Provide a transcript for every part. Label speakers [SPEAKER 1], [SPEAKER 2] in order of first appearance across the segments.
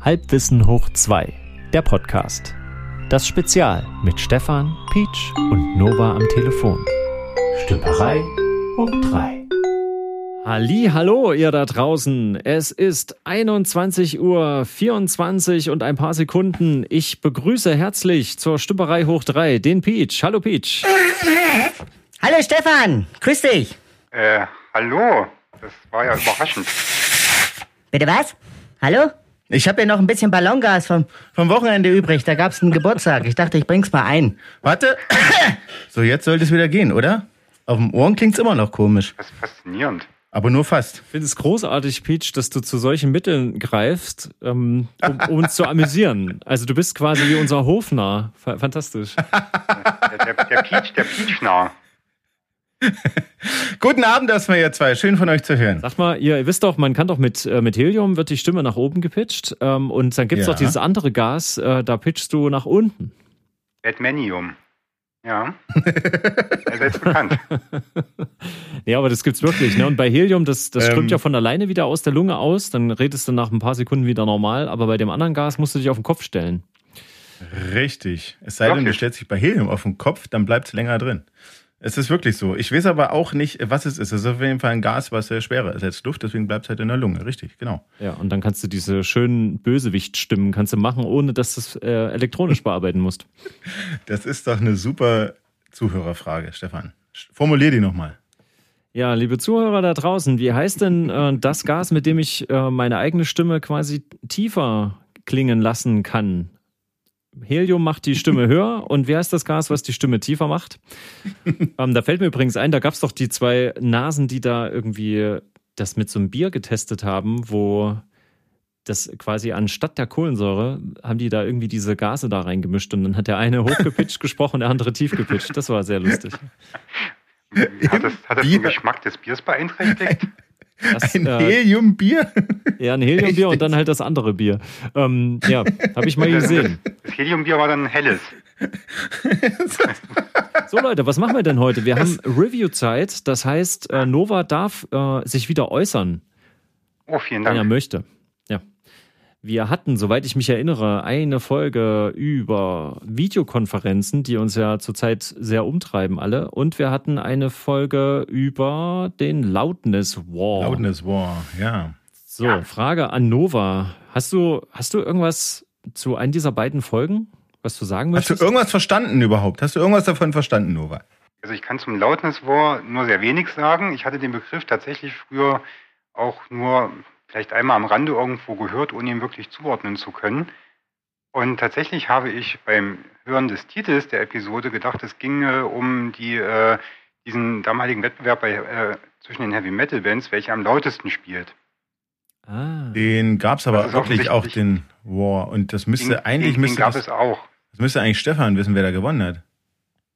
[SPEAKER 1] Halbwissen hoch 2, der Podcast. Das Spezial mit Stefan, Peach und Nova am Telefon. Stümperei hoch 3. Halli, hallo ihr da draußen. Es ist 21 Uhr 24 und ein paar Sekunden. Ich begrüße herzlich zur Stümperei hoch 3 den Peach. Hallo Peach.
[SPEAKER 2] Hallo Stefan, grüß dich.
[SPEAKER 3] Äh, hallo. Das war ja überraschend.
[SPEAKER 2] Bitte was? Hallo? Ich habe ja noch ein bisschen Ballongas vom, vom Wochenende übrig. Da gab's einen Geburtstag. Ich dachte, ich bring's mal ein.
[SPEAKER 4] Warte. So, jetzt sollte es wieder gehen, oder? Auf dem Ohren klingt's immer noch komisch.
[SPEAKER 3] Das ist faszinierend.
[SPEAKER 4] Aber nur fast.
[SPEAKER 1] Ich finde es großartig, Peach, dass du zu solchen Mitteln greifst, ähm, um, um uns zu amüsieren. Also du bist quasi wie unser Hofnarr. Fa- Fantastisch.
[SPEAKER 3] Der, der, der Peach, der Peach-Nah.
[SPEAKER 4] Guten Abend erstmal, ihr zwei. Schön von euch zu hören.
[SPEAKER 1] Sag mal, ihr wisst doch, man kann doch mit, äh, mit Helium wird die Stimme nach oben gepitcht ähm, und dann gibt's
[SPEAKER 4] Ja.
[SPEAKER 1] doch dieses andere Gas, äh, da pitchst du nach unten.
[SPEAKER 3] Batmanium. Ja. Er ist bekannt.
[SPEAKER 1] Ja, aber das gibt's wirklich. Ne? Und bei Helium, das, das
[SPEAKER 4] Ähm.
[SPEAKER 1] strömt ja von alleine wieder aus der Lunge aus, dann redest du nach ein paar Sekunden wieder normal, aber bei dem anderen Gas musst du dich auf den Kopf stellen.
[SPEAKER 4] Richtig. Es sei denn, du stellst dich bei Helium auf den Kopf, dann bleibt's länger drin. Es ist wirklich so. Ich weiß aber auch nicht, was es ist. Es ist auf jeden Fall ein Gas, was sehr schwerer ist als Luft, deswegen bleibt's halt in der Lunge. Richtig, genau.
[SPEAKER 1] Ja, und dann kannst du diese schönen Bösewichtstimmen kannst du machen, ohne dass du es äh, elektronisch bearbeiten musst.
[SPEAKER 4] Das ist doch eine super Zuhörerfrage, Stefan. Formulier die nochmal.
[SPEAKER 1] Ja, liebe Zuhörer da draußen, wie heißt denn äh, das Gas, mit dem ich äh, meine eigene Stimme quasi tiefer klingen lassen kann? Helium macht die Stimme höher und wie heißt das Gas, was die Stimme tiefer macht? ähm, da fällt mir übrigens ein, da gab es doch die zwei Nasen, die da irgendwie das mit so einem Bier getestet haben, wo das quasi anstatt der Kohlensäure haben die da irgendwie diese Gase da reingemischt und dann hat der eine hochgepitcht gesprochen, der andere tief gepitcht. Das war sehr lustig.
[SPEAKER 3] Hat das, hat das den Geschmack des Biers beeinträchtigt?
[SPEAKER 1] Das,
[SPEAKER 4] Ein
[SPEAKER 1] äh,
[SPEAKER 4] Heliumbier?
[SPEAKER 1] Ja, ein Heliumbier und dann halt das andere Bier. Ähm, ja, habe ich mal gesehen.
[SPEAKER 3] Das Heliumbier war dann helles.
[SPEAKER 1] So Leute, was machen wir denn heute? Wir haben Review-Zeit, das heißt, äh, Nova darf äh, sich wieder äußern,
[SPEAKER 3] Oh, vielen
[SPEAKER 1] wenn er
[SPEAKER 3] Dank.
[SPEAKER 1] möchte. Ja. Wir hatten, soweit ich mich erinnere, eine Folge über Videokonferenzen, die uns ja zurzeit sehr umtreiben alle. Und wir hatten eine Folge über den Loudness War.
[SPEAKER 4] Loudness War, ja.
[SPEAKER 1] So, Frage an Nova. Hast du, hast du irgendwas zu einem dieser beiden Folgen, was du sagen
[SPEAKER 4] Hast du
[SPEAKER 1] möchtest?
[SPEAKER 4] irgendwas verstanden überhaupt? Hast du irgendwas davon verstanden, Nova?
[SPEAKER 3] Also ich kann zum Loudness War nur sehr wenig sagen. Ich hatte den Begriff tatsächlich früher auch nur vielleicht einmal am Rande irgendwo gehört, ohne ihn wirklich zuordnen zu können. Und tatsächlich habe ich beim Hören des Titels der Episode gedacht, es ginge um die, äh, diesen damaligen Wettbewerb bei, äh, zwischen den Heavy Metal Bands, welcher am lautesten spielt.
[SPEAKER 1] Ah.
[SPEAKER 4] Den gab's aber
[SPEAKER 3] Das ist
[SPEAKER 4] wirklich auch den War. Und das müsste
[SPEAKER 3] Den-
[SPEAKER 4] eigentlich
[SPEAKER 3] den,
[SPEAKER 4] müsste
[SPEAKER 3] den gab
[SPEAKER 4] das,
[SPEAKER 3] es auch.
[SPEAKER 4] das müsste eigentlich Stefan wissen, wer da gewonnen hat.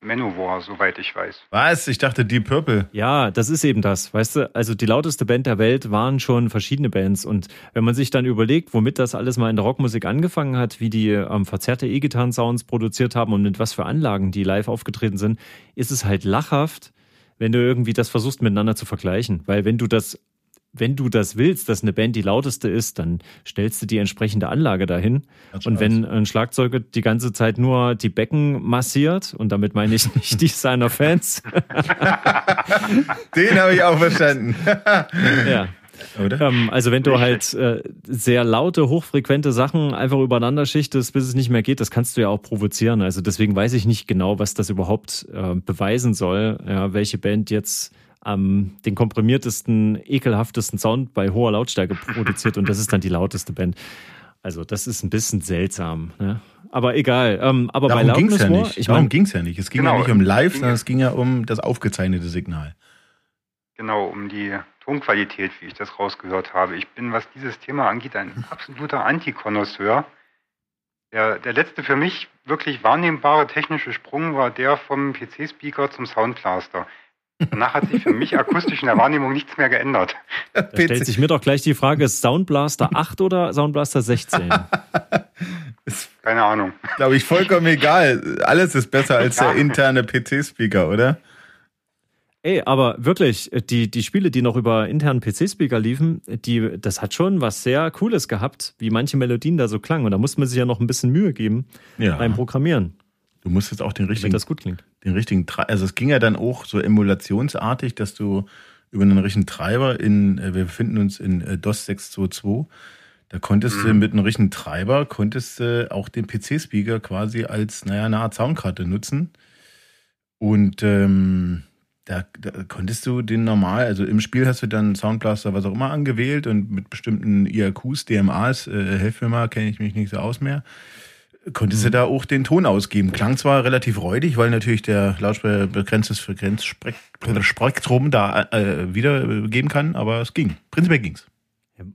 [SPEAKER 3] Manowar, soweit ich weiß.
[SPEAKER 4] Was? Ich dachte Deep Purple.
[SPEAKER 1] Ja, das ist eben das. Weißt du, also die lauteste Band der Welt waren schon verschiedene Bands. Und wenn man sich dann überlegt, womit das alles mal in der Rockmusik angefangen hat, wie die ähm, verzerrte E-Gitarren-Sounds produziert haben und mit was für Anlagen die live aufgetreten sind, ist es halt lachhaft, wenn du irgendwie das versuchst miteinander zu vergleichen. Weil wenn du das wenn du das willst, dass eine Band die lauteste ist, dann stellst du die entsprechende Anlage dahin.
[SPEAKER 4] Schaut
[SPEAKER 1] Und wenn ein Schlagzeuger die ganze Zeit nur die Becken massiert, und damit meine ich nicht die seiner Fans,
[SPEAKER 4] Den habe ich auch verstanden.
[SPEAKER 1] ja.
[SPEAKER 4] Oder?
[SPEAKER 1] Ähm, also wenn du halt äh, sehr laute, hochfrequente Sachen einfach übereinander schichtest, bis es nicht mehr geht, das kannst du ja auch provozieren. Also deswegen weiß ich nicht genau, was das überhaupt äh, beweisen soll, ja, welche Band jetzt am den komprimiertesten, ekelhaftesten Sound bei hoher Lautstärke produziert und das ist dann die lauteste Band. Also das ist ein bisschen seltsam. Ne? Aber egal. Ähm, aber bei
[SPEAKER 4] Darum ging's
[SPEAKER 1] Loudness
[SPEAKER 4] ja
[SPEAKER 1] War,
[SPEAKER 4] nicht.
[SPEAKER 1] ich
[SPEAKER 4] Darum
[SPEAKER 1] meine,
[SPEAKER 4] ging's ja nicht. Es ging ja
[SPEAKER 3] Genau,
[SPEAKER 4] nicht um live,
[SPEAKER 3] es ging
[SPEAKER 4] sondern
[SPEAKER 3] ja-
[SPEAKER 4] es ging ja um das aufgezeichnete Signal.
[SPEAKER 3] Genau, um die Tonqualität, wie ich das rausgehört habe. Ich bin, was dieses Thema angeht, ein absoluter Antikonnoisseur. Der, der letzte für mich wirklich wahrnehmbare technische Sprung war der vom PC-Speaker zum Soundblaster. Danach hat sich für mich akustisch in der Wahrnehmung nichts mehr geändert.
[SPEAKER 1] da stellt sich mir doch gleich die Frage, ist Soundblaster 8 oder Soundblaster 16?
[SPEAKER 3] Keine Ahnung.
[SPEAKER 4] Glaube ich vollkommen egal. Alles ist besser als der interne PC-Speaker, oder?
[SPEAKER 1] Ey, aber wirklich, die, die Spiele, die noch über internen PC-Speaker liefen, die, das hat schon was sehr Cooles gehabt, wie manche Melodien da so klangen. Und da musste man sich ja noch ein bisschen Mühe geben
[SPEAKER 4] Ja.
[SPEAKER 1] beim Programmieren,
[SPEAKER 4] Du musst jetzt auch den
[SPEAKER 1] damit
[SPEAKER 4] richtigen
[SPEAKER 1] das gut klingt.
[SPEAKER 4] den richtigen, also es ging ja dann auch so emulationsartig, dass du über einen richtigen Treiber in, äh, wir befinden uns in äh, DOS 622, da konntest du mit einem richtigen Treiber, konntest du auch den PC-Speaker quasi als, naja, eine Art Soundkarte nutzen. Und ähm, da, da konntest du den normal, also im Spiel hast du dann Soundblaster, was auch immer angewählt und mit bestimmten IAQs, DMAs, äh, helf mir mal, kenne ich mich nicht so aus mehr konntest du da auch den Ton ausgeben. Klang zwar relativ räudig, weil natürlich der Lautsprecher begrenztes Frequenzspektrum da äh, wiedergeben kann, aber es ging. Prinzipiell ging's.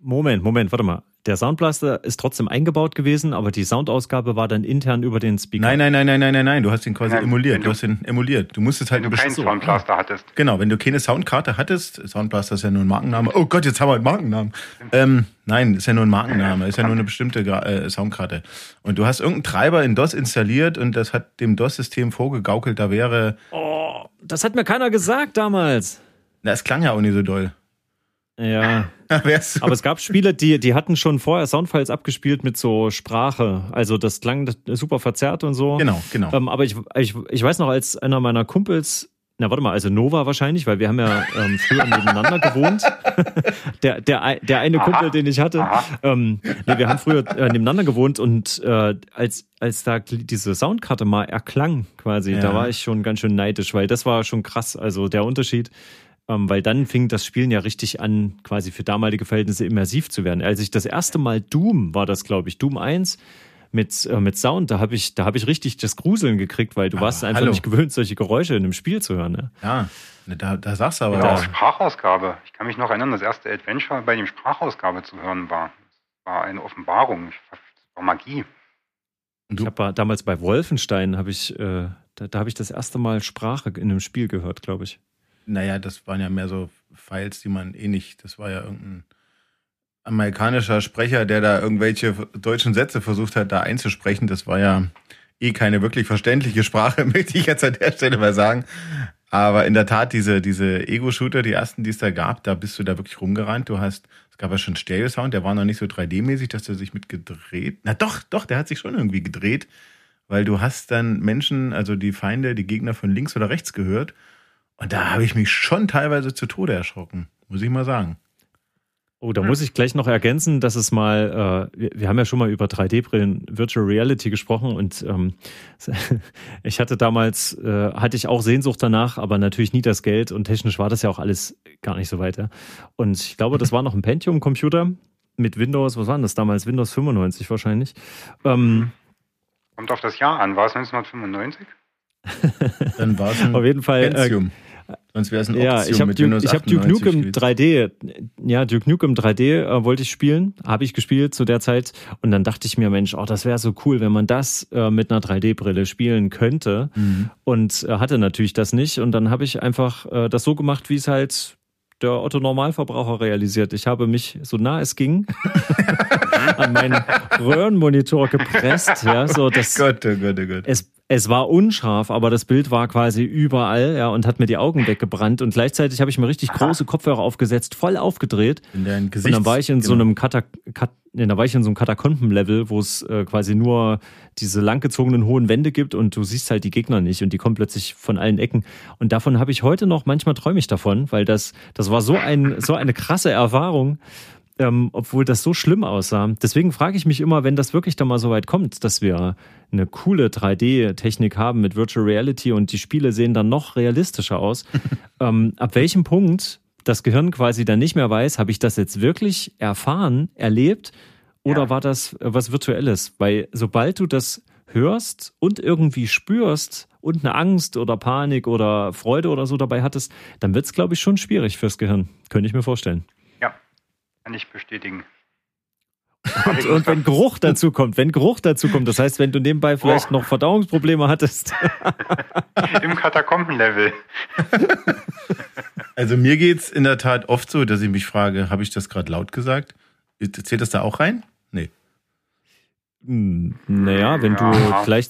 [SPEAKER 1] Moment, Moment, warte mal. Der Soundblaster ist trotzdem eingebaut gewesen, aber die Soundausgabe war dann intern über den Speaker.
[SPEAKER 4] Nein, nein, nein, nein, nein, nein, nein. Du hast den quasi
[SPEAKER 3] Nein,
[SPEAKER 4] emuliert. Du
[SPEAKER 3] du-
[SPEAKER 4] hast den emuliert. Du musstest halt
[SPEAKER 3] Wenn du keinen
[SPEAKER 4] bestimmte.
[SPEAKER 3] Soundblaster hattest.
[SPEAKER 4] Genau, wenn du keine Soundkarte hattest, Soundblaster ist ja nur ein Markenname. Oh Gott, jetzt haben wir einen Markennamen. Ähm, nein, ist ja nur ein Markenname, ist ja nur eine bestimmte Gra äh, Soundkarte. Und du hast irgendeinen Treiber in DOS installiert und das hat dem DOS-System vorgegaukelt, da wäre,
[SPEAKER 1] Oh, das hat mir keiner gesagt damals.
[SPEAKER 4] na, es klang ja auch nicht so doll.
[SPEAKER 1] Ja, aber es gab Spiele, die, die hatten schon vorher Soundfiles abgespielt mit so Sprache. Also das klang super verzerrt und so.
[SPEAKER 4] Genau, genau.
[SPEAKER 1] Ähm, aber ich, ich, ich weiß noch, als einer meiner Kumpels, na warte mal, also Nova wahrscheinlich, weil wir haben ja ähm, früher nebeneinander gewohnt. Der, der, der eine. Kumpel, den ich hatte, ähm, nee, wir haben früher äh, nebeneinander gewohnt und äh, als, als da diese Soundkarte mal erklang quasi,
[SPEAKER 4] Ja.
[SPEAKER 1] da war ich schon ganz schön neidisch, weil das war schon krass. Also der Unterschied. Ähm, weil dann fing das Spielen ja richtig an, quasi für damalige Verhältnisse immersiv zu werden. Als ich das erste Mal Doom war das, glaube ich, Doom 1 mit, äh, mit Sound, da habe ich, da hab ich richtig das Gruseln gekriegt, weil du
[SPEAKER 4] Ah,
[SPEAKER 1] warst einfach
[SPEAKER 4] hallo.
[SPEAKER 1] nicht gewöhnt, solche Geräusche in einem Spiel zu hören. Ne?
[SPEAKER 4] Ja, da, da sagst du aber
[SPEAKER 3] Oder auch. Sprachausgabe. Ich kann mich noch erinnern, das erste Adventure bei dem Sprachausgabe zu hören war. Das war eine Offenbarung. Das war Magie.
[SPEAKER 4] Und
[SPEAKER 1] Ich habe damals bei Wolfenstein, habe ich, äh, da, da habe ich das erste Mal Sprache in einem Spiel gehört, glaube ich.
[SPEAKER 4] Naja, das waren ja mehr so Files, die man eh nicht, das war ja irgendein amerikanischer Sprecher, der da irgendwelche deutschen Sätze versucht hat, da einzusprechen. Das war ja eh keine wirklich verständliche Sprache, möchte ich jetzt an der Stelle mal sagen. Aber in der Tat, diese, diese Ego-Shooter, die ersten, die es da gab, da bist du da wirklich rumgerannt. Du hast, es gab ja schon Stereo-Sound, der war noch nicht so 3D-mäßig, dass der sich mit gedreht. Na doch, doch, der hat sich schon irgendwie gedreht, weil du hast dann Menschen, also die Feinde, die Gegner von links oder rechts gehört. Und da habe ich mich schon teilweise zu Tode erschrocken, muss ich mal sagen.
[SPEAKER 1] Oh, da muss ich gleich noch ergänzen, dass es mal, äh, wir, wir haben ja schon mal über 3D-Brillen, Virtual Reality gesprochen und ähm, ich hatte damals, äh, hatte ich auch Sehnsucht danach, aber natürlich nie das Geld und technisch war das ja auch alles gar nicht so weiter. Und ich glaube, das war noch ein Pentium-Computer mit Windows, was war denn das damals? Windows 95 wahrscheinlich. Ähm,
[SPEAKER 3] Kommt auf das Jahr an. War es 1995?
[SPEAKER 4] Dann war es ein
[SPEAKER 1] auf jeden Fall. Äh,
[SPEAKER 4] Pentium. Sonst wäre es ein Optium
[SPEAKER 1] Ja, ich habe
[SPEAKER 4] mit
[SPEAKER 1] Duke,
[SPEAKER 4] Windows
[SPEAKER 1] ich hab Duke
[SPEAKER 4] 98
[SPEAKER 1] Nukem
[SPEAKER 4] gespielt.
[SPEAKER 1] 3D, ja, Duke Nukem 3D äh, wollte ich spielen, habe ich gespielt zu der Zeit und dann dachte ich mir, Mensch, oh, das wäre so cool, wenn man das äh, mit einer 3D-Brille spielen könnte
[SPEAKER 4] Mhm.
[SPEAKER 1] und äh, hatte natürlich das nicht und dann habe ich einfach äh, das so gemacht, wie es halt der Otto Normalverbraucher realisiert. Ich habe mich so nah es ging an meinen Röhrenmonitor gepresst, ja, so das
[SPEAKER 4] Gott, oh Gott, oh Gott.
[SPEAKER 1] es, es war unscharf, aber das Bild war quasi überall, ja, und hat mir die Augen weggebrannt. Und gleichzeitig habe ich mir richtig große Kopfhörer aufgesetzt, voll aufgedreht.
[SPEAKER 4] In dein
[SPEAKER 1] Und
[SPEAKER 4] Gesicht.
[SPEAKER 1] dann war ich in so
[SPEAKER 4] genau.
[SPEAKER 1] einem Kata Kat nee, da war ich in so einem Katakomben-Level, wo es äh, quasi nur diese langgezogenen hohen Wände gibt und du siehst halt die Gegner nicht und die kommen plötzlich von allen Ecken. Und davon habe ich heute noch, manchmal träume ich davon, weil das, das war so ein, so eine krasse Erfahrung ähm, obwohl das so schlimm aussah. Deswegen frage ich mich immer, wenn das wirklich dann mal so weit kommt, dass wir eine coole 3D-Technik haben mit Virtual Reality und die Spiele sehen dann noch realistischer aus, ähm, ab welchem Punkt das Gehirn quasi dann nicht mehr weiß, habe ich das jetzt wirklich erfahren, erlebt oder
[SPEAKER 3] Ja.
[SPEAKER 1] war das äh, was Virtuelles? Weil sobald du das hörst und irgendwie spürst und eine Angst oder Panik oder Freude oder so dabei hattest, dann wird es, glaube ich, schon schwierig fürs Gehirn. Könnte ich mir vorstellen.
[SPEAKER 3] Kann ich bestätigen.
[SPEAKER 1] Und, und wenn Geruch dazu kommt, wenn Geruch dazu kommt, das heißt, wenn du nebenbei vielleicht noch Verdauungsprobleme hattest.
[SPEAKER 3] Im Katakombenlevel.
[SPEAKER 4] Also mir geht's in der Tat oft so, dass ich mich frage, habe ich das gerade laut gesagt? Zählt das da auch rein? Nee.
[SPEAKER 1] Hm, naja, wenn ja. du gleich,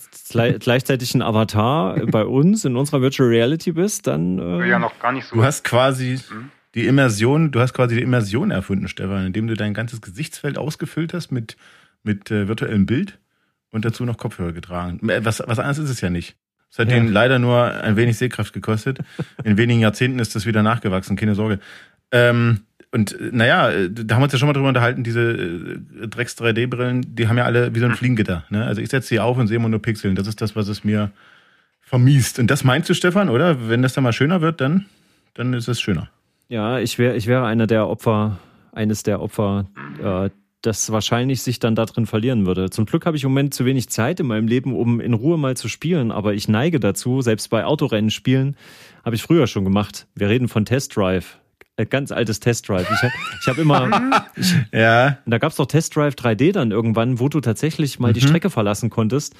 [SPEAKER 1] gleichzeitig ein Avatar bei uns in unserer Virtual Reality bist, dann.
[SPEAKER 3] Äh, ja, noch gar nicht so.
[SPEAKER 4] Du hast quasi hm? Die Immersion, du hast quasi die Immersion erfunden, Stefan, indem du dein ganzes Gesichtsfeld ausgefüllt hast mit, mit äh, virtuellem Bild und dazu noch Kopfhörer getragen. Äh, was, was anderes ist es ja nicht. Es hat ja. denen leider nur ein wenig Sehkraft gekostet. In wenigen Jahrzehnten ist das wieder nachgewachsen, keine Sorge. Ähm, und äh, naja, äh, da haben wir uns ja schon mal drüber unterhalten, diese Drecks 3D-Brillen, die haben ja alle wie so ein Fliegengitter. Ne? Also ich setze sie auf und sehe immer nur Pixeln. Das ist das, was es mir vermiest. Und das meinst du, Stefan, oder? Wenn das dann mal schöner wird, dann, dann ist es schöner.
[SPEAKER 1] Ja, ich wäre ich wäre einer der Opfer, eines der Opfer, äh, das wahrscheinlich sich dann da drin verlieren würde. Zum Glück habe ich im Moment zu wenig Zeit in meinem Leben, um in Ruhe mal zu spielen, aber ich neige dazu, selbst bei Autorennen spielen, habe ich früher schon gemacht. Wir reden von Test Drive ganz altes Test Drive. Ich, ich habe immer. Ich, ja. Da gab es doch Test Drive 3D dann irgendwann, wo du tatsächlich mal mhm. die Strecke verlassen konntest.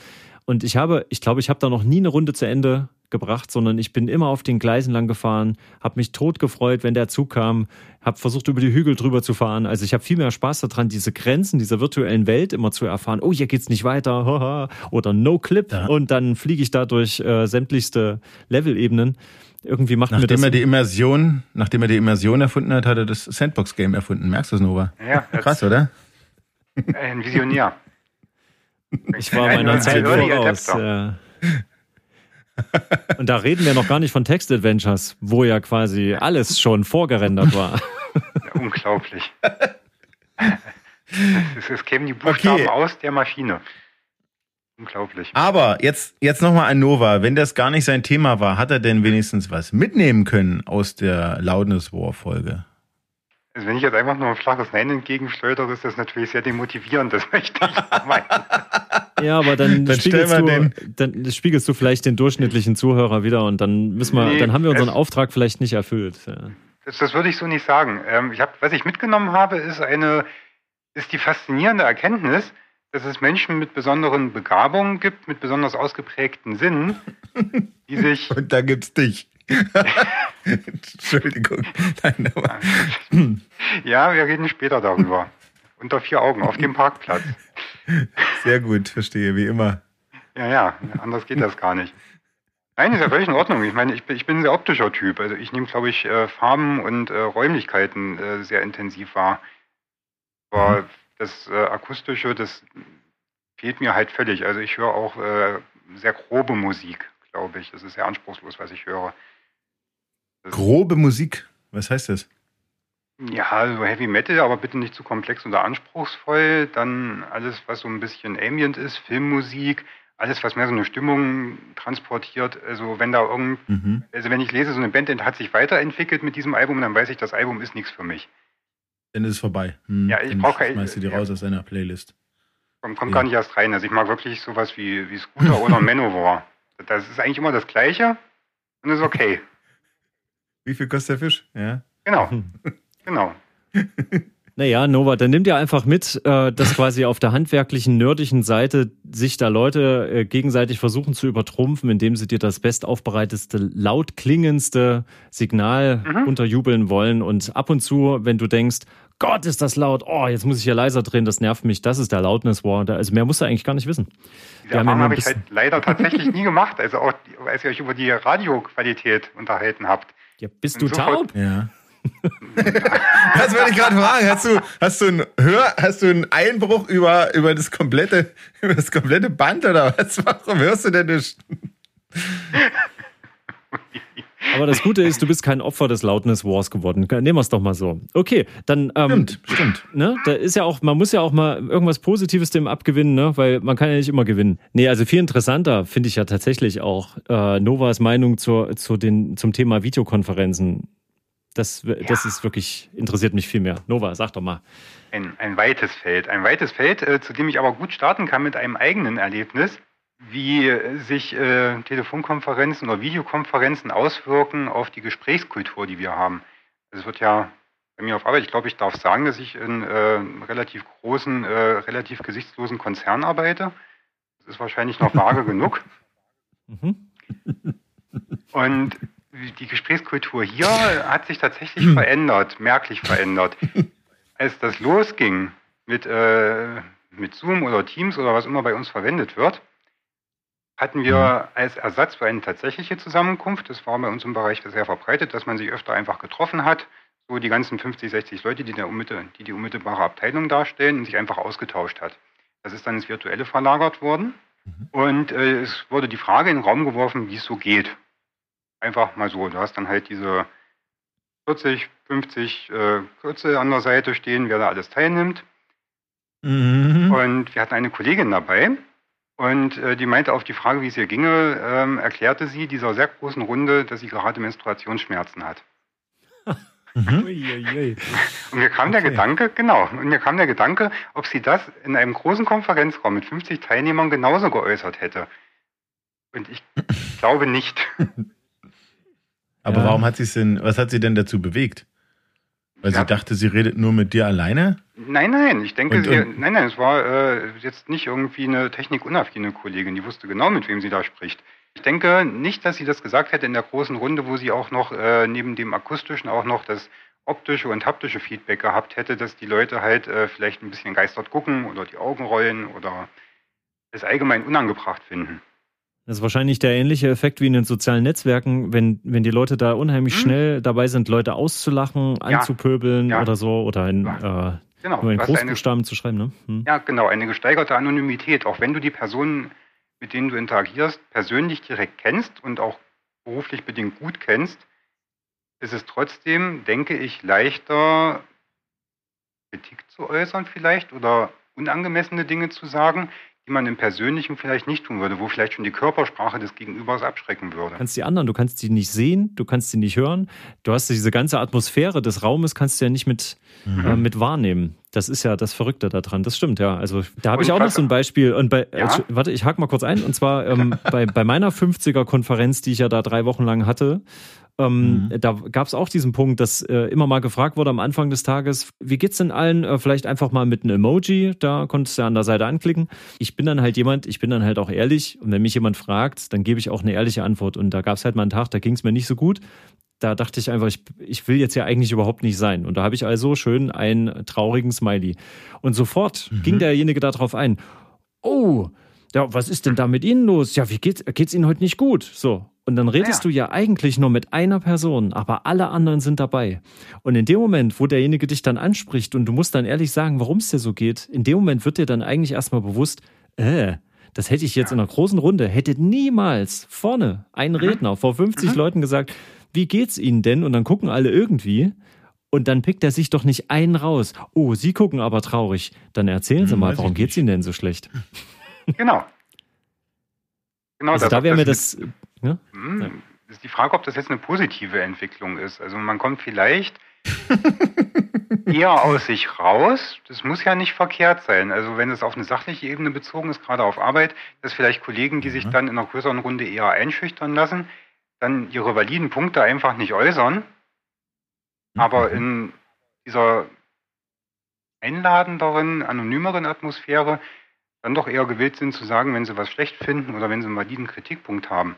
[SPEAKER 1] Und ich habe, ich glaube, ich habe da noch nie eine Runde zu Ende gebracht, sondern ich bin immer auf den Gleisen lang gefahren, habe mich tot gefreut, wenn der Zug kam, habe versucht über die Hügel drüber zu fahren. Also ich habe viel mehr Spaß daran, diese Grenzen dieser virtuellen Welt immer zu erfahren. Oh, hier geht's nicht weiter, oder No Clip ja. und dann fliege ich da durch äh, sämtlichste Levelebenen. Irgendwie macht
[SPEAKER 4] nachdem
[SPEAKER 1] mir das.
[SPEAKER 4] Er die Immersion, nachdem er die Immersion erfunden hat, hat er das Sandbox-Game erfunden. Merkst du es, Nova?
[SPEAKER 3] Ja.
[SPEAKER 4] Krass, oder?
[SPEAKER 3] Ein Visionär.
[SPEAKER 1] Ich war meiner Zeit voraus. Ja. Und da reden wir noch gar nicht von Text-Adventures, wo ja quasi alles schon vorgerendert war.
[SPEAKER 3] Ja, unglaublich. Es, es kämen die Buchstaben okay. aus der Maschine. Unglaublich.
[SPEAKER 4] Aber jetzt, jetzt nochmal an Nova. Wenn das gar nicht sein Thema war, hat er denn wenigstens was mitnehmen können aus der Loudness War Folge?
[SPEAKER 3] Also wenn ich jetzt einfach nur ein flaches Nein entgegenschleudere, ist das natürlich sehr demotivierend, das möchte ich meinen.
[SPEAKER 1] Ja, aber dann, dann, spiegelst du, den. dann spiegelst du vielleicht den durchschnittlichen Zuhörer wieder und dann müssen wir, nee, dann haben wir unseren Auftrag vielleicht nicht erfüllt. Ja.
[SPEAKER 3] Das, das, würde ich so nicht sagen. Ähm, ich hab, was ich mitgenommen habe, ist eine, ist die faszinierende Erkenntnis, dass es Menschen mit besonderen Begabungen gibt, mit besonders ausgeprägten Sinnen, die sich.
[SPEAKER 4] Und da gibt's dich. Entschuldigung. Nein, aber...
[SPEAKER 3] Ja, wir reden später darüber. Unter vier Augen auf dem Parkplatz.
[SPEAKER 4] Sehr gut, verstehe, wie immer.
[SPEAKER 3] Ja, ja, anders geht das gar nicht. Nein, ist ja völlig in Ordnung. Ich meine, ich bin, ich bin ein sehr optischer Typ. Also ich nehme, glaube ich, äh, Farben und äh, Räumlichkeiten äh, sehr intensiv wahr. Aber mhm. das Akustische, das fehlt mir halt völlig. Also ich höre auch sehr grobe Musik, glaube ich. Das ist sehr anspruchslos, was ich höre.
[SPEAKER 4] Das grobe Musik? Was heißt das?
[SPEAKER 3] Ja, also Heavy Metal, aber bitte nicht zu komplex oder anspruchsvoll. Dann alles, was so ein bisschen ambient ist, Filmmusik, alles, was mehr so eine Stimmung transportiert. Also wenn da irgend, mhm. also wenn ich lese, so eine Band hat sich weiterentwickelt mit diesem Album, dann weiß ich, das Album ist nichts für mich.
[SPEAKER 4] Dann ist es vorbei.
[SPEAKER 3] Hm. Ja, ich brauche
[SPEAKER 4] Schmeißt du die raus aus deiner Playlist.
[SPEAKER 3] Kommt, kommt ja. gar nicht erst rein. Also ich mag wirklich sowas wie, wie Scooter oder Manowar. Das ist eigentlich immer das Gleiche und ist okay.
[SPEAKER 4] Wie viel kostet der Fisch? Ja.
[SPEAKER 3] Genau. Genau.
[SPEAKER 1] Naja, Nova, dann nimm dir einfach mit, äh, dass quasi auf der handwerklichen, nerdischen Seite sich da Leute äh, gegenseitig versuchen zu übertrumpfen, indem sie dir das bestaufbereiteste, laut klingendste Signal mhm. unterjubeln wollen. Und ab und zu, wenn du denkst, Gott, ist das laut, oh, jetzt muss ich hier leiser drehen, das nervt mich, das ist der Loudness War. Also mehr musst du eigentlich gar nicht wissen.
[SPEAKER 3] Die Erfahrung habe ich halt leider tatsächlich nie gemacht, also auch als ihr euch über die Radioqualität unterhalten habt.
[SPEAKER 1] Ja, bist du taub?
[SPEAKER 4] Ja das wollte ich gerade fragen. Hast du, hast du einen Hör, hast du einen Einbruch über, über das komplette, über das komplette Band oder was? Warum hörst du denn nicht?
[SPEAKER 1] Aber das Gute ist, du bist kein Opfer des Loudness Wars geworden. Nehmen wir es doch mal so. Okay, dann.
[SPEAKER 4] Ähm, stimmt, stimmt.
[SPEAKER 1] Ne, da ist ja auch, man muss ja auch mal irgendwas Positives dem abgewinnen, ne? weil man kann ja nicht immer gewinnen. Nee, also viel interessanter finde ich ja tatsächlich auch äh, Novas Meinung zur, zu den, zum Thema Videokonferenzen. Das, das ja. ist wirklich, interessiert mich viel mehr. Nova, sag doch mal.
[SPEAKER 3] Ein, ein weites Feld. Ein weites Feld, äh, zu dem ich aber gut starten kann mit einem eigenen Erlebnis, wie äh, sich äh, Telefonkonferenzen oder Videokonferenzen auswirken auf die Gesprächskultur, die wir haben. Es wird ja bei mir auf Arbeit, ich glaube, ich darf sagen, dass ich in äh, relativ großen, äh, relativ gesichtslosen Konzern arbeite. Das ist wahrscheinlich noch vage genug. Mhm. Und die Gesprächskultur hier hat sich tatsächlich verändert, merklich verändert. Als das losging mit, äh, mit Zoom oder Teams oder was immer bei uns verwendet wird, hatten wir mhm. als Ersatz für eine tatsächliche Zusammenkunft, das war bei uns im Bereich sehr verbreitet, dass man sich öfter einfach getroffen hat, so die ganzen 50, 60 Leute, die, die, die unmittelbare Abteilung darstellen und sich einfach ausgetauscht hat. Das ist dann ins Virtuelle verlagert worden mhm. und äh, es wurde die Frage in den Raum geworfen, wie es so geht. Einfach mal so. Du hast dann halt diese 40, 50 äh, Kürzel an der Seite stehen, wer da alles teilnimmt. Mhm. Und wir hatten eine Kollegin dabei und äh, die meinte auf die Frage, wie es ihr ginge, ähm, erklärte sie dieser sehr großen Runde, dass sie gerade Menstruationsschmerzen hat. Mhm. Und mir kam okay. der Gedanke, genau, und mir kam der Gedanke, ob sie das in einem großen Konferenzraum mit 50 Teilnehmern genauso geäußert hätte. Und ich glaube nicht.
[SPEAKER 4] Aber ja. warum hat sie es denn, was hat sie denn dazu bewegt? Weil ja. sie dachte, sie redet nur mit dir alleine?
[SPEAKER 3] Nein, nein, ich denke, und, sie, und nein, nein, es war äh, jetzt nicht irgendwie eine technikunaffine Kollegin, die wusste genau, mit wem sie da spricht. Ich denke nicht, dass sie das gesagt hätte in der großen Runde, wo sie auch noch äh, neben dem akustischen auch noch das optische und haptische Feedback gehabt hätte, dass die Leute halt äh, vielleicht ein bisschen geistert gucken oder die Augen rollen oder es allgemein unangebracht finden.
[SPEAKER 1] Das ist wahrscheinlich der ähnliche Effekt wie in den sozialen Netzwerken, wenn, wenn die Leute da unheimlich hm. schnell dabei sind, Leute auszulachen, anzupöbeln ja. oder so oder in, äh, genau. nur in Großbuchstaben zu schreiben. Ne?
[SPEAKER 3] Hm. Ja, genau, eine gesteigerte Anonymität. Auch wenn du die Personen, mit denen du interagierst, persönlich direkt kennst und auch beruflich bedingt gut kennst, ist es trotzdem, denke ich, leichter, Kritik zu äußern vielleicht oder unangemessene Dinge zu sagen, die man im Persönlichen vielleicht nicht tun würde, wo vielleicht schon die Körpersprache des Gegenübers abschrecken würde.
[SPEAKER 1] Du kannst die anderen, du kannst sie nicht sehen, du kannst sie nicht hören. Du hast diese ganze Atmosphäre des Raumes, kannst du ja nicht mit, mhm. äh, mit wahrnehmen. Das ist ja das Verrückte daran. Das stimmt, ja. Also da habe ich auch noch so ein Beispiel. Und bei, ja? äh, warte, ich hake mal kurz ein. Und zwar ähm, bei, bei meiner 50er-Konferenz, die ich ja da drei Wochen lang hatte, ähm, mhm. Da gab es auch diesen Punkt, dass äh, immer mal gefragt wurde am Anfang des Tages, wie geht's denn allen? Äh, vielleicht einfach mal mit einem Emoji, da konntest du ja an der Seite anklicken. Ich bin dann halt jemand, ich bin dann halt auch ehrlich und wenn mich jemand fragt, dann gebe ich auch eine ehrliche Antwort. Und da gab es halt mal einen Tag, da ging es mir nicht so gut. Da dachte ich einfach, ich, ich will jetzt ja eigentlich überhaupt nicht sein. Und da habe ich also schön einen traurigen Smiley. Und sofort mhm. ging derjenige darauf ein. Oh, ja, was ist denn da mit Ihnen los? Ja, wie geht's, geht's Ihnen heute nicht gut? So. Und dann redest ja. du ja eigentlich nur mit einer Person, aber alle anderen sind dabei. Und in dem Moment, wo derjenige dich dann anspricht und du musst dann ehrlich sagen, warum es dir so geht, in dem Moment wird dir dann eigentlich erstmal bewusst, äh, das hätte ich jetzt in einer großen Runde, hätte niemals vorne ein mhm. Redner vor 50 mhm. Leuten gesagt, wie geht's Ihnen denn? Und dann gucken alle irgendwie. Und dann pickt er sich doch nicht einen raus. Oh, Sie gucken aber traurig. Dann erzählen Sie hm, mal, warum geht's Ihnen denn so schlecht?
[SPEAKER 3] Genau.
[SPEAKER 1] Genau, also da wäre mir das,
[SPEAKER 3] ja? Hm, ja. Ist die Frage, ob das jetzt eine positive Entwicklung ist. Also man kommt vielleicht eher aus sich raus. Das muss ja nicht verkehrt sein. Also wenn es auf eine sachliche Ebene bezogen ist, gerade auf Arbeit, dass vielleicht Kollegen, die sich mhm. dann in einer größeren Runde eher einschüchtern lassen, dann ihre validen Punkte einfach nicht äußern. Mhm. Aber in dieser einladenderen, anonymeren Atmosphäre dann doch eher gewillt sind zu sagen, wenn sie was schlecht finden oder wenn sie einen validen Kritikpunkt haben.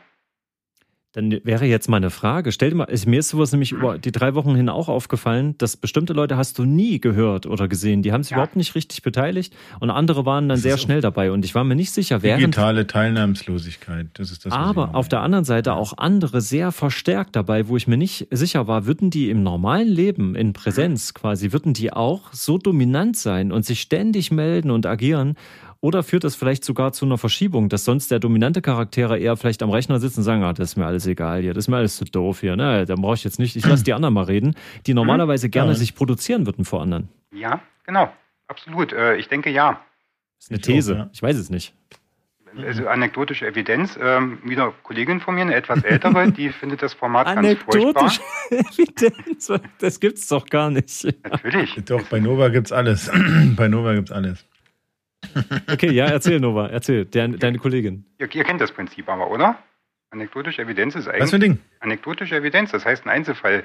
[SPEAKER 1] Dann wäre jetzt mal eine Frage. Stell dir mal, mir ist sowas nämlich über die drei Wochen hin auch aufgefallen, dass bestimmte Leute hast du nie gehört oder gesehen. Die haben sich ja. überhaupt nicht richtig beteiligt und andere waren dann sehr schnell dabei. Und ich war mir nicht sicher,
[SPEAKER 4] wer. Digitale Teilnahmslosigkeit, das ist das.
[SPEAKER 1] Aber auf der anderen Seite auch andere sehr verstärkt dabei, wo ich mir nicht sicher war, würden die im normalen Leben, in Präsenz quasi, würden die auch so dominant sein und sich ständig melden und agieren oder führt das vielleicht sogar zu einer Verschiebung, dass sonst der dominante Charaktere eher vielleicht am Rechner sitzen und sagen, ah, das ist mir alles egal hier, das ist mir alles zu doof hier, ne? Da brauche ich jetzt nicht, ich lasse die anderen mal reden, die normalerweise mhm. gerne ja. sich produzieren würden vor anderen.
[SPEAKER 3] Ja, genau. Absolut. Äh, ich denke ja.
[SPEAKER 1] Das ist eine These. Ja. Ich weiß es nicht.
[SPEAKER 3] Also anekdotische Evidenz, ähm, wieder Kollegin von mir, eine etwas ältere, die findet das Format ganz furchtbar. Evidenz?
[SPEAKER 1] Das gibt's doch gar nicht.
[SPEAKER 3] Natürlich.
[SPEAKER 4] Doch, bei Nova gibt's alles. bei Nova gibt's alles.
[SPEAKER 1] Okay, ja, erzähl, Nova, erzähl, deine, deine Kollegin.
[SPEAKER 3] Ihr, ihr, kennt das Prinzip aber, oder? Anekdotische Evidenz ist eigentlich.
[SPEAKER 4] Was für ein Ding?
[SPEAKER 3] Anekdotische Evidenz, das heißt ein Einzelfall.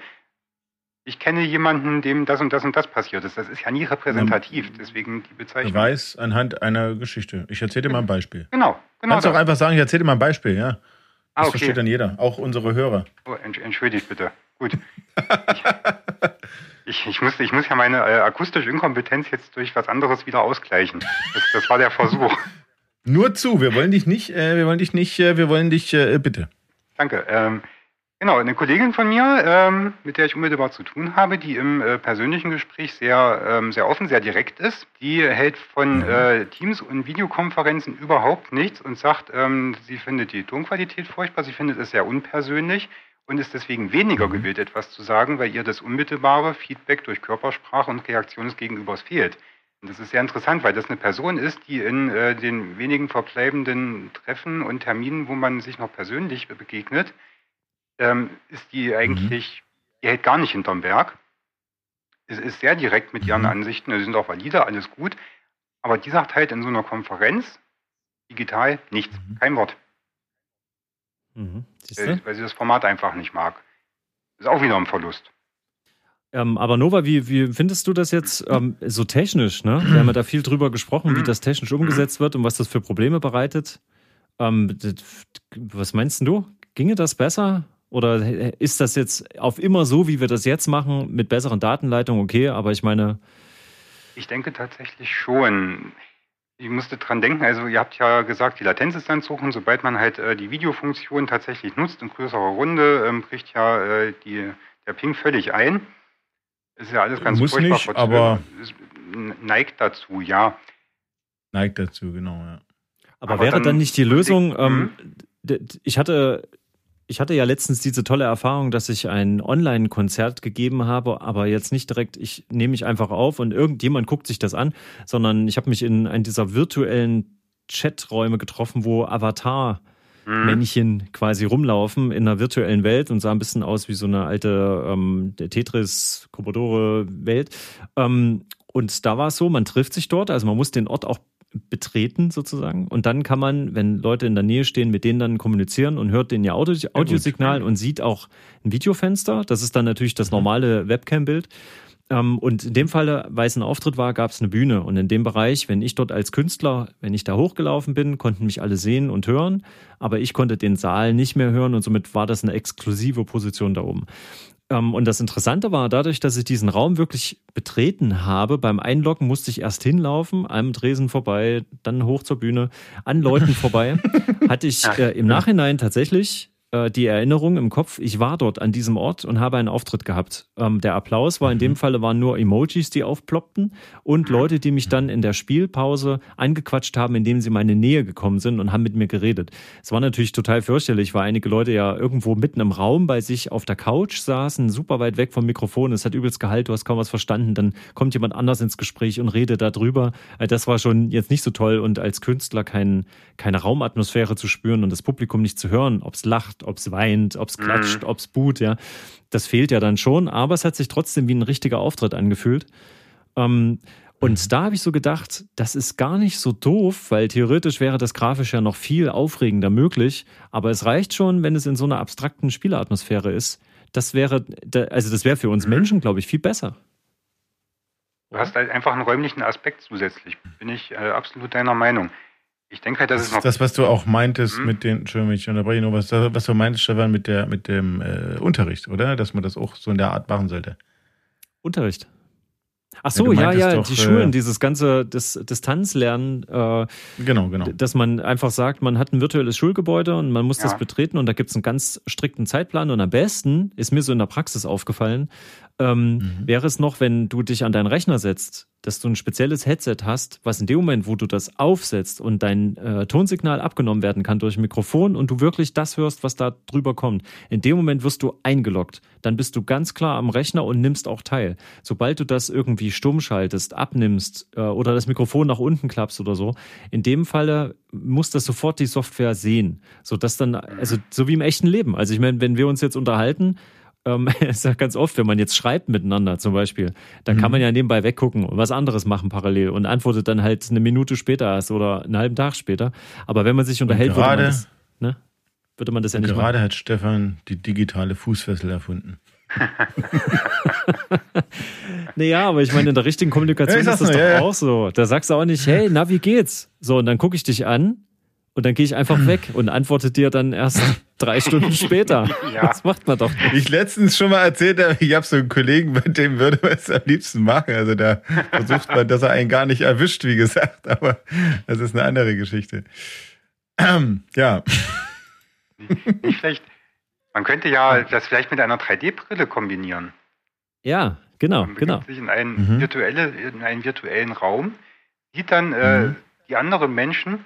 [SPEAKER 3] Ich kenne jemanden, dem das und das und das passiert ist. Das ist ja nie repräsentativ, deswegen die Bezeichnung.
[SPEAKER 4] Ich weiß anhand einer Geschichte. Ich erzähle dir mal ein Beispiel.
[SPEAKER 3] Genau, genau.
[SPEAKER 4] Kannst du auch einfach sagen, ich erzähle dir mal ein Beispiel, ja. Ah, das okay. versteht dann jeder, auch unsere Hörer.
[SPEAKER 3] Oh, entschuldigt bitte. Gut. ich, ich, muss, ich muss ja meine äh, akustische Inkompetenz jetzt durch was anderes wieder ausgleichen. Das, das war der Versuch.
[SPEAKER 4] Nur zu, wir wollen dich nicht, äh, wir wollen dich nicht, äh, wir wollen dich, äh, bitte.
[SPEAKER 3] Danke. Ähm, genau, eine Kollegin von mir, ähm, mit der ich unmittelbar zu tun habe, die im äh, persönlichen Gespräch sehr, ähm, sehr offen, sehr direkt ist, die hält von mhm. äh, Teams und Videokonferenzen überhaupt nichts und sagt, ähm, sie findet die Tonqualität furchtbar, sie findet es sehr unpersönlich und ist deswegen weniger mhm. gewillt, etwas zu sagen, weil ihr das unmittelbare Feedback durch Körpersprache und Reaktion des Gegenübers fehlt. Und das ist sehr interessant, weil das eine Person ist, die in äh, den wenigen verbleibenden Treffen und Terminen, wo man sich noch persönlich begegnet, ähm, ist die mhm. eigentlich, mhm. die hält gar nicht hinterm Berg. Es ist sehr direkt mit ihren mhm. Ansichten, die sind auch valide, alles gut. Aber die sagt halt in so einer Konferenz, digital, nichts, mhm. kein Wort. Mhm. Weil, sie das Format einfach nicht mag. Ist auch wieder ein Verlust.
[SPEAKER 1] Ähm, aber Nova, wie, wie findest du das jetzt ähm, so technisch? Ne? Wir haben ja da viel drüber gesprochen, wie das technisch umgesetzt wird und was das für Probleme bereitet. Ähm, was meinst du? Ginge das besser? Oder ist das jetzt auf immer so, wie wir das jetzt machen, mit besseren Datenleitungen okay? Aber ich meine.
[SPEAKER 3] Ich denke tatsächlich schon. Ich musste dran denken, also ihr habt ja gesagt, die Latenz ist dann zu hoch und sobald man halt äh, die Videofunktion tatsächlich nutzt in größerer Runde, ähm, bricht ja äh, die, der Ping völlig ein. Ist ja alles ganz
[SPEAKER 4] Muss furchtbar. Nicht, aber
[SPEAKER 3] neigt dazu, ja.
[SPEAKER 4] Neigt dazu, genau, ja.
[SPEAKER 1] Aber, aber wäre dann, dann, nicht die Lösung, ähm, hm? ich hatte ich hatte ja letztens diese tolle Erfahrung, dass ich ein Online-Konzert gegeben habe, aber jetzt nicht direkt, ich nehme mich einfach auf und irgendjemand guckt sich das an, sondern ich habe mich in einen dieser virtuellen Chaträume getroffen, wo Avatar-Männchen mhm. quasi rumlaufen in einer virtuellen Welt und sah ein bisschen aus wie so eine alte ähm, Tetris-Commodore-Welt. Ähm, und da war es so, man trifft sich dort, also man muss den Ort auch betreten sozusagen. Und dann kann man, wenn Leute in der Nähe stehen, mit denen dann kommunizieren und hört denen ihr Audio, Audiosignal und sieht auch ein Videofenster. Das ist dann natürlich das mhm. normale Webcam-Bild. Ähm, und in dem Falle, weil es ein Auftritt war, gab es eine Bühne. Und in dem Bereich, wenn ich dort als Künstler, wenn ich da hochgelaufen bin, konnten mich alle sehen und hören. Aber ich konnte den Saal nicht mehr hören und somit war das eine exklusive Position da oben. Ähm, und das Interessante war, dadurch, dass ich diesen Raum wirklich betreten habe, beim Einloggen musste ich erst hinlaufen, einem Dresen vorbei, dann hoch zur Bühne, an Leuten vorbei, hatte ich äh, im Nachhinein tatsächlich äh, die Erinnerung im Kopf, ich war dort an diesem Ort und habe einen Auftritt gehabt. Ähm, der Applaus war in dem mhm. Falle waren nur Emojis, die aufploppten und mhm. Leute, die mich dann in der Spielpause angequatscht haben, indem sie meine Nähe gekommen sind und haben mit mir geredet. Es war natürlich total fürchterlich, weil einige Leute ja irgendwo mitten im Raum bei sich auf der Couch saßen, super weit weg vom Mikrofon. Es hat übelst Gehalt, du hast kaum was verstanden. Dann kommt jemand anders ins Gespräch und redet darüber. Äh, das war schon jetzt nicht so toll und als Künstler kein, keine Raumatmosphäre zu spüren und das Publikum nicht zu hören, ob es lacht, ob es weint, ob es klatscht, mhm. ob es boot, ja. Das fehlt ja dann schon, aber es hat sich trotzdem wie ein richtiger Auftritt angefühlt. Ähm, und mhm. da habe ich so gedacht, das ist gar nicht so doof, weil theoretisch wäre das grafisch ja noch viel aufregender möglich. Aber es reicht schon, wenn es in so einer abstrakten Spielatmosphäre ist. Das wäre, also das wäre für uns mhm. Menschen, glaube ich, viel besser.
[SPEAKER 3] Du hast halt einfach einen räumlichen Aspekt zusätzlich. Bin ich äh, absolut deiner Meinung. Ich denke halt, dass das
[SPEAKER 4] es noch. Das, was du auch meintest hm? mit den, Entschuldigung, ich unterbreche nur, was, was du meintest, Stefan, mit, der, mit dem äh, Unterricht, oder? Dass man das auch so in der Art machen sollte.
[SPEAKER 1] Unterricht. Ach so, ja, ja, ja doch, die Schulen, äh, dieses ganze das Distanzlernen. Äh,
[SPEAKER 4] genau, genau.
[SPEAKER 1] Dass man einfach sagt, man hat ein virtuelles Schulgebäude und man muss ja. das betreten und da gibt es einen ganz strikten Zeitplan. Und am besten ist mir so in der Praxis aufgefallen, ähm, mhm. wäre es noch, wenn du dich an deinen Rechner setzt, dass du ein spezielles Headset hast, was in dem Moment, wo du das aufsetzt und dein äh, Tonsignal abgenommen werden kann durch ein Mikrofon und du wirklich das hörst, was da drüber kommt. In dem Moment wirst du eingeloggt. Dann bist du ganz klar am Rechner und nimmst auch teil. Sobald du das irgendwie stumm schaltest, abnimmst äh, oder das Mikrofon nach unten klappst oder so, in dem Falle muss das sofort die Software sehen, so dass dann also so wie im echten Leben. Also ich meine, wenn wir uns jetzt unterhalten ähm, ist ja ganz oft, wenn man jetzt schreibt miteinander zum Beispiel, dann mhm. kann man ja nebenbei weggucken und was anderes machen parallel und antwortet dann halt eine Minute später erst oder einen halben Tag später. Aber wenn man sich unterhält,
[SPEAKER 4] gerade, würde,
[SPEAKER 1] man das, ne? würde man das ja nicht
[SPEAKER 4] gerade machen. Gerade hat Stefan die digitale Fußfessel erfunden.
[SPEAKER 1] naja, aber ich meine, in der richtigen Kommunikation ja, ist das nur, doch ja, auch so. Da sagst du auch nicht, hey, na, wie geht's? So, und dann gucke ich dich an Und dann gehe ich einfach weg und antworte dir dann erst drei Stunden später. Ja. Das macht man doch
[SPEAKER 4] nicht. Ich letztens schon mal erzählt habe, ich habe so einen Kollegen, bei dem würde man es am liebsten machen. Also da versucht man, dass er einen gar nicht erwischt, wie gesagt. Aber das ist eine andere Geschichte. ja.
[SPEAKER 3] Nicht schlecht. Man könnte ja das vielleicht mit einer 3D-Brille kombinieren.
[SPEAKER 1] Ja, genau,
[SPEAKER 3] man
[SPEAKER 1] genau.
[SPEAKER 3] sich in einen, mhm. virtuelle, in einen virtuellen Raum, sieht dann äh, mhm. die anderen Menschen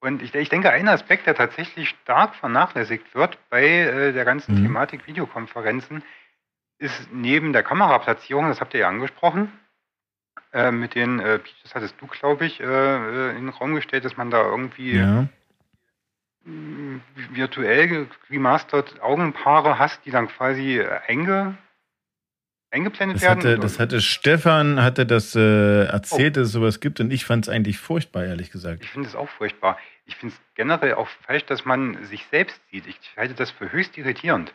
[SPEAKER 3] und ich, ich, denke, ein Aspekt, der tatsächlich stark vernachlässigt wird bei äh, der ganzen mhm. Thematik Videokonferenzen, ist neben der Kameraplatzierung, das habt ihr ja angesprochen, äh, mit den, äh, das hattest du, glaube ich, äh, äh, in den Raum gestellt, dass man da irgendwie ja. virtuell remastered Augenpaare hast, die dann quasi einge eingeblendet
[SPEAKER 4] das
[SPEAKER 3] werden.
[SPEAKER 4] Hatte, das hatte Stefan, hatte das äh, erzählt, oh. dass es sowas gibt und ich fand es eigentlich furchtbar, ehrlich gesagt.
[SPEAKER 3] Ich finde es auch furchtbar. Ich finde es generell auch falsch, dass man sich selbst sieht. Ich halte das für höchst irritierend.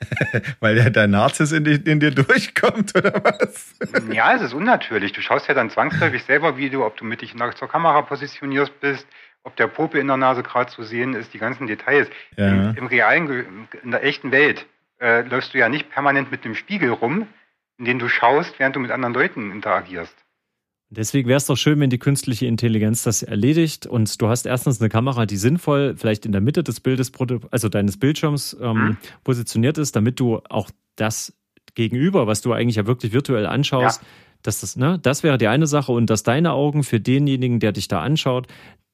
[SPEAKER 4] Weil der, der Narzis in, die, in, dir durchkommt, oder was?
[SPEAKER 3] ja, es ist unnatürlich. Du schaust ja dann zwangsläufig selber Video, ob du mit dich zur Kamera positionierst bist, ob der Popel in der Nase gerade zu sehen ist, die ganzen Details. Ja. Im, Im, realen, in der echten Welt äh, läufst du ja nicht permanent mit dem Spiegel rum, in den du schaust, während du mit anderen Leuten interagierst.
[SPEAKER 1] Deswegen wäre es doch schön, wenn die künstliche Intelligenz das erledigt und du hast erstens eine Kamera, die sinnvoll vielleicht in der Mitte des Bildes, also deines Bildschirms ähm, mhm. positioniert ist, damit du auch das Gegenüber, was du eigentlich ja wirklich virtuell anschaust, ja. dass das, ne, das wäre die eine Sache und dass deine Augen für denjenigen, der dich da anschaut,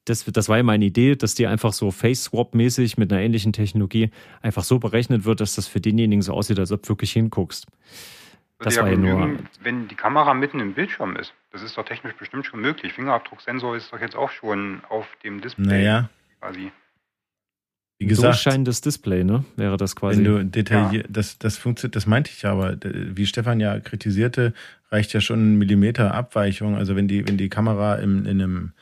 [SPEAKER 1] das, das war ja meine Idee, dass die einfach so Face-Swap-mäßig mit einer ähnlichen Technologie einfach so berechnet wird, dass das für denjenigen so aussieht, als ob du wirklich hinguckst.
[SPEAKER 3] Das war ja nur. Wenn die Kamera mitten im Bildschirm ist, das ist doch technisch bestimmt schon möglich. Fingerabdrucksensor ist doch jetzt auch schon auf dem Display.
[SPEAKER 4] Naja.
[SPEAKER 3] Quasi.
[SPEAKER 1] Wie gesagt, durchscheinendes Display, ne? Wäre das quasi.
[SPEAKER 4] Wenn du detailliert, ja. das, das funktioniert, das meinte ich ja, aber wie Stefan ja kritisierte, reicht ja schon ein Millimeter Abweichung. Also wenn die, wenn die Kamera im, in einem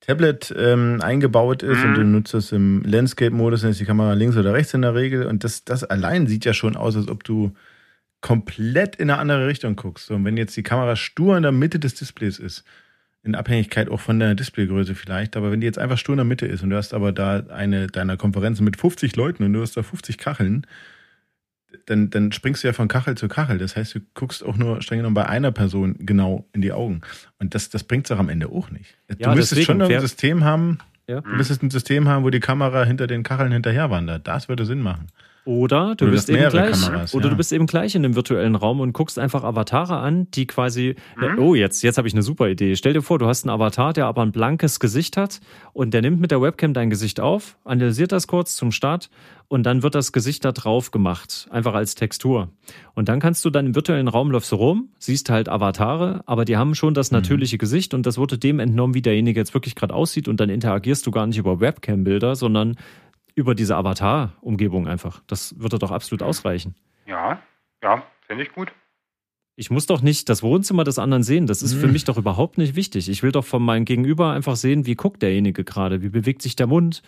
[SPEAKER 4] Tablet ähm, eingebaut ist mhm. und du mhm. nutzt es im Landscape-Modus, dann ist die Kamera links oder rechts in der Regel. Und das, das allein sieht ja schon aus, als ob du komplett in eine andere Richtung guckst. Und wenn jetzt die Kamera stur in der Mitte des Displays ist, in Abhängigkeit auch von der Displaygröße vielleicht, aber wenn die jetzt einfach stur in der Mitte ist und du hast aber da eine deiner Konferenzen mit 50 Leuten und du hast da 50 Kacheln, dann, dann springst du ja von Kachel zu Kachel. Das heißt, du guckst auch nur streng genommen bei einer Person genau in die Augen. Und das, das bringt es auch am Ende auch nicht. Ja, du müsstest schon ein System haben, ja. du müsstest ein System haben, wo die Kamera hinter den Kacheln hinterher wandert. Das würde Sinn machen.
[SPEAKER 1] Oder du, oder bist eben gleich, Kameras, oder ja. du bist eben gleich in dem virtuellen Raum und guckst einfach Avatare an, die quasi, mhm. oh jetzt, jetzt habe ich eine super Idee. Stell dir vor, du hast einen Avatar, der aber ein blankes Gesicht hat und der nimmt mit der Webcam dein Gesicht auf, analysiert das kurz zum Start und dann wird das Gesicht da drauf gemacht, einfach als Textur. Und dann kannst du dann im virtuellen Raum läufst du rum, siehst halt Avatare, aber die haben schon das mhm. natürliche mhm. Gesicht und das wurde dem entnommen, wie derjenige jetzt wirklich gerade aussieht und dann interagierst du gar nicht über Webcam-Bilder, sondern über diese Avatar-Umgebung einfach. Das würde doch absolut ausreichen.
[SPEAKER 3] Ja, ja, finde ich gut.
[SPEAKER 1] Ich muss doch nicht das Wohnzimmer des anderen sehen. Das ist mhm. für mich doch überhaupt nicht wichtig. Ich will doch von meinem Gegenüber einfach sehen, wie guckt derjenige gerade, wie bewegt sich der Mund.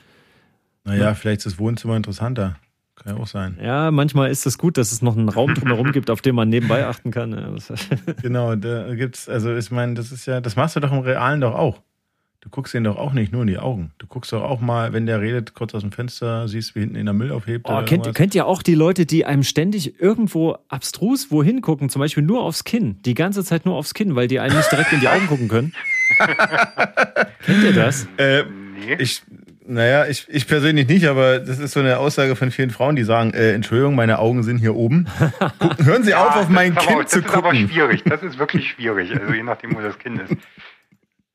[SPEAKER 4] Naja, ja. vielleicht ist das Wohnzimmer interessanter. Kann ja auch sein.
[SPEAKER 1] Ja, manchmal ist es gut, dass es noch einen Raum drumherum gibt, auf dem man nebenbei achten kann.
[SPEAKER 4] genau, da gibt's, also ich meine, das ist ja, das machst du doch im Realen doch auch. Du guckst ihn doch auch nicht nur in die Augen. Du guckst doch auch mal, wenn der redet, kurz aus dem Fenster, siehst, wie hinten in der Müll aufhebt.
[SPEAKER 1] Oh, kennt, kennt ihr auch die Leute, die einem ständig irgendwo abstrus wohin gucken, zum Beispiel nur aufs Kinn, die ganze Zeit nur aufs Kinn, weil die einem nicht direkt in die Augen gucken können? kennt ihr das?
[SPEAKER 4] Äh, nee. Ich, naja, ich, ich persönlich nicht, aber das ist so eine Aussage von vielen Frauen, die sagen, äh, Entschuldigung, meine Augen sind hier oben. Gucken, hören Sie ja, auf, auf mein Kind
[SPEAKER 3] aber,
[SPEAKER 4] zu gucken.
[SPEAKER 3] Das ist aber schwierig, das ist wirklich schwierig, also je nachdem, wo das Kind ist.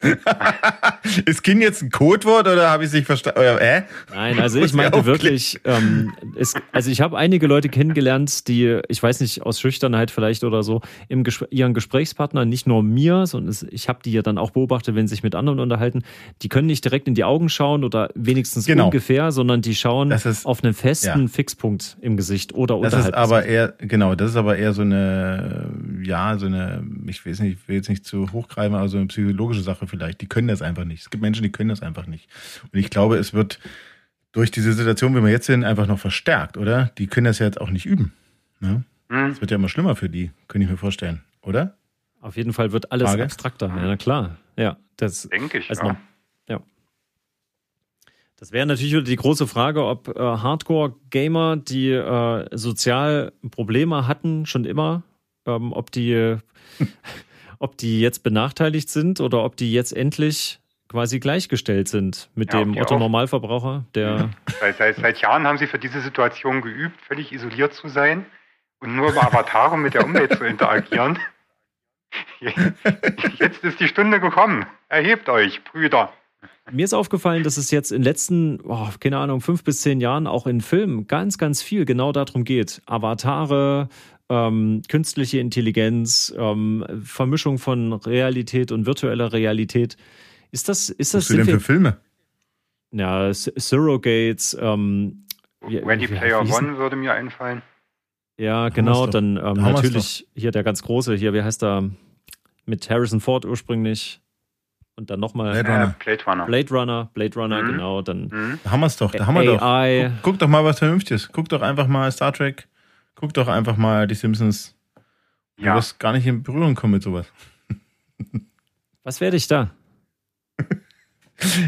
[SPEAKER 4] ist Kind jetzt ein Codewort oder habe ich es nicht verstanden? Äh?
[SPEAKER 1] Nein, also ich meinte wirklich, ähm, es, also ich habe einige Leute kennengelernt, die, ich weiß nicht, aus Schüchternheit vielleicht oder so, im Ges ihren Gesprächspartner, nicht nur mir, sondern ich habe die ja dann auch beobachtet, wenn sie sich mit anderen unterhalten, die können nicht direkt in die Augen schauen oder wenigstens genau. ungefähr, sondern die schauen ist, auf einen festen ja. Fixpunkt im Gesicht oder
[SPEAKER 4] das unterhalb. Das ist aber eher, genau, das ist aber eher so eine, ja, so eine, ich weiß nicht, ich will jetzt nicht zu hochgreifen, aber so eine psychologische Sache vielleicht. Die können das einfach nicht. Es gibt Menschen, die können das einfach nicht. Und ich glaube, es wird durch diese Situation, wie wir jetzt sind, einfach noch verstärkt, oder? Die können das ja jetzt auch nicht üben. Ne? Mhm. Es wird ja immer schlimmer für die, könnte ich mir vorstellen, oder?
[SPEAKER 1] Auf jeden Fall wird alles Frage? abstrakter. Ja, na klar. Ja, das
[SPEAKER 3] denke ich.
[SPEAKER 1] Also, ja. ja. Das wäre natürlich wieder die große Frage, ob äh, Hardcore-Gamer, die äh, sozial Probleme hatten, schon immer, ähm, ob die, ob die jetzt benachteiligt sind oder ob die jetzt endlich quasi gleichgestellt sind mit ja, dem Otto Normalverbraucher, der.
[SPEAKER 3] Seit, seit, seit Jahren haben sie für diese Situation geübt, völlig isoliert zu sein und nur über Avatare mit der Umwelt zu interagieren. Jetzt ist die Stunde gekommen. Erhebt euch, Brüder.
[SPEAKER 1] Mir ist aufgefallen, dass es jetzt in den letzten, oh, keine Ahnung, fünf bis zehn Jahren auch in Filmen ganz, ganz viel genau darum geht. Avatare, ähm, künstliche Intelligenz, ähm, Vermischung von Realität und virtueller Realität. Ist das, ist das.
[SPEAKER 4] Was sind denn für Filme?
[SPEAKER 1] Ja, Surrogates, ähm,
[SPEAKER 3] Ready Player One würde mir einfallen.
[SPEAKER 1] Ja, genau, dann ähm, natürlich hier der ganz große, hier, wie heißt er? Mit Harrison Ford ursprünglich. Und dann nochmal
[SPEAKER 3] Blade Runner. Blade Runner.
[SPEAKER 1] Blade Runner, Blade Runner, mhm. genau. Dann
[SPEAKER 4] mhm. Da haben wir es doch, da haben wir AI. doch. Guck, guck, doch mal was Vernünftiges. Guck doch einfach mal Star Trek. Guck doch einfach mal die Simpsons. Du ja. wirst gar nicht in Berührung kommen mit sowas.
[SPEAKER 1] Was werde ich da?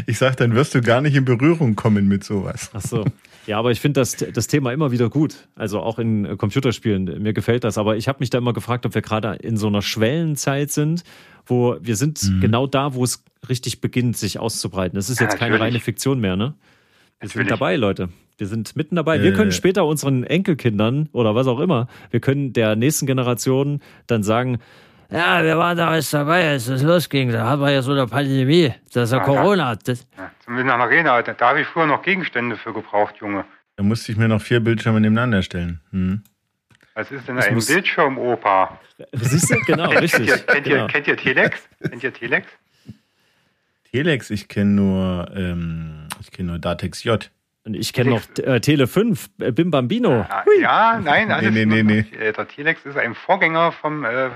[SPEAKER 4] Ich sag, dann wirst du gar nicht in Berührung kommen mit sowas.
[SPEAKER 1] Ach so. Ja, aber ich finde das, das Thema immer wieder gut. Also auch in äh, Computerspielen. Mir gefällt das. Aber ich habe mich da immer gefragt, ob wir gerade in so einer Schwellenzeit sind, wo wir sind mhm. genau da, wo es richtig beginnt, sich auszubreiten. Das ist jetzt ja, keine reine Fiktion mehr, ne? Wir sind dabei, Leute. Wir sind mitten dabei. Wir können später unseren Enkelkindern oder was auch immer, wir können der nächsten Generation dann sagen, ja, wir waren da alles dabei, als es losging. Da haben wir ja so eine Pandemie. Das ist ja, ja Corona. Das
[SPEAKER 3] ja, zumindest nach Arena. Da, da habe ich früher noch Gegenstände für gebraucht, Junge.
[SPEAKER 4] Da musste ich mir noch vier Bildschirme nebeneinander stellen. Hm.
[SPEAKER 3] Was ist denn das ein muss... Bildschirm, Opa?
[SPEAKER 1] Siehst du? Genau, richtig.
[SPEAKER 3] kennt, ihr, kennt, genau. Ihr, kennt ihr Telex? Kennt ihr Telex?
[SPEAKER 4] Telex, ich kenne nur, ähm, ich kenne nur Datex J.
[SPEAKER 1] Und ich kenne noch äh, Tele 5, äh, Bim Bambino.
[SPEAKER 3] Ja, ja nein, alles nee, nee, nee, nee. Der Telex ist ein Vorgänger vom äh,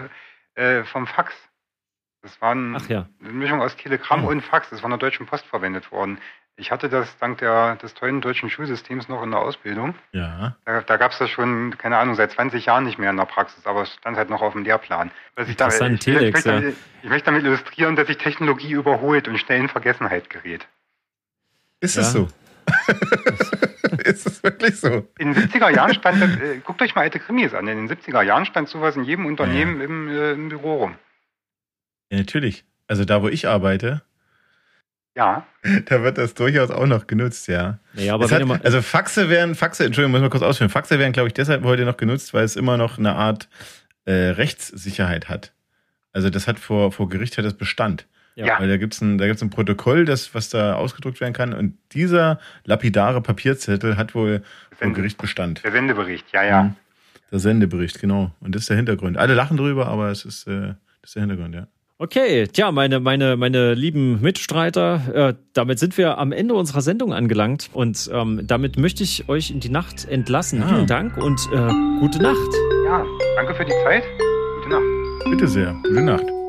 [SPEAKER 3] äh, vom Fax. Das war ein,
[SPEAKER 1] ja.
[SPEAKER 3] eine Mischung aus Telegramm oh. und Fax. Das war von der Deutschen Post verwendet worden. Ich hatte das dank der, des tollen deutschen Schulsystems noch in der Ausbildung.
[SPEAKER 4] Ja.
[SPEAKER 3] Da, da gab es das schon, keine Ahnung, seit 20 Jahren nicht mehr in der Praxis, aber es stand halt noch auf dem Lehrplan.
[SPEAKER 1] Was ich, damit, ich, Telex, ich, möchte
[SPEAKER 3] ja. damit, ich möchte damit illustrieren, dass sich Technologie überholt und schnell in Vergessenheit gerät.
[SPEAKER 4] Ist ja. es so? ist es wirklich so?
[SPEAKER 3] In den 70er Jahren stand, äh, guckt euch mal alte Krimis an, in den 70er Jahren stand sowas in jedem Unternehmen ja. im, äh, im Büro rum.
[SPEAKER 4] Ja, natürlich. Also da, wo ich arbeite,
[SPEAKER 3] ja.
[SPEAKER 4] Da wird das durchaus auch noch genutzt, ja.
[SPEAKER 1] ja aber
[SPEAKER 4] hat, also Faxe wären, Faxe, Entschuldigung, muss man kurz ausführen. Faxe wären, glaube ich, deshalb heute noch genutzt, weil es immer noch eine Art äh, Rechtssicherheit hat. Also das hat vor, vor Gericht hat das Bestand. Ja. Weil da gibt es ein, ein Protokoll, das, was da ausgedruckt werden kann. Und dieser lapidare Papierzettel hat wohl vor Gericht Bestand.
[SPEAKER 3] Der Sendebericht, ja, ja. Mhm.
[SPEAKER 4] Der Sendebericht, genau. Und das ist der Hintergrund. Alle lachen drüber, aber es ist, äh, das ist der Hintergrund, ja.
[SPEAKER 1] Okay, tja, meine, meine, meine lieben Mitstreiter, äh, damit sind wir am Ende unserer Sendung angelangt und ähm, damit möchte ich euch in die Nacht entlassen. Ja. Vielen Dank und äh, gute Nacht.
[SPEAKER 3] Ja, danke für die Zeit. Gute Nacht.
[SPEAKER 4] Bitte sehr. Gute Nacht.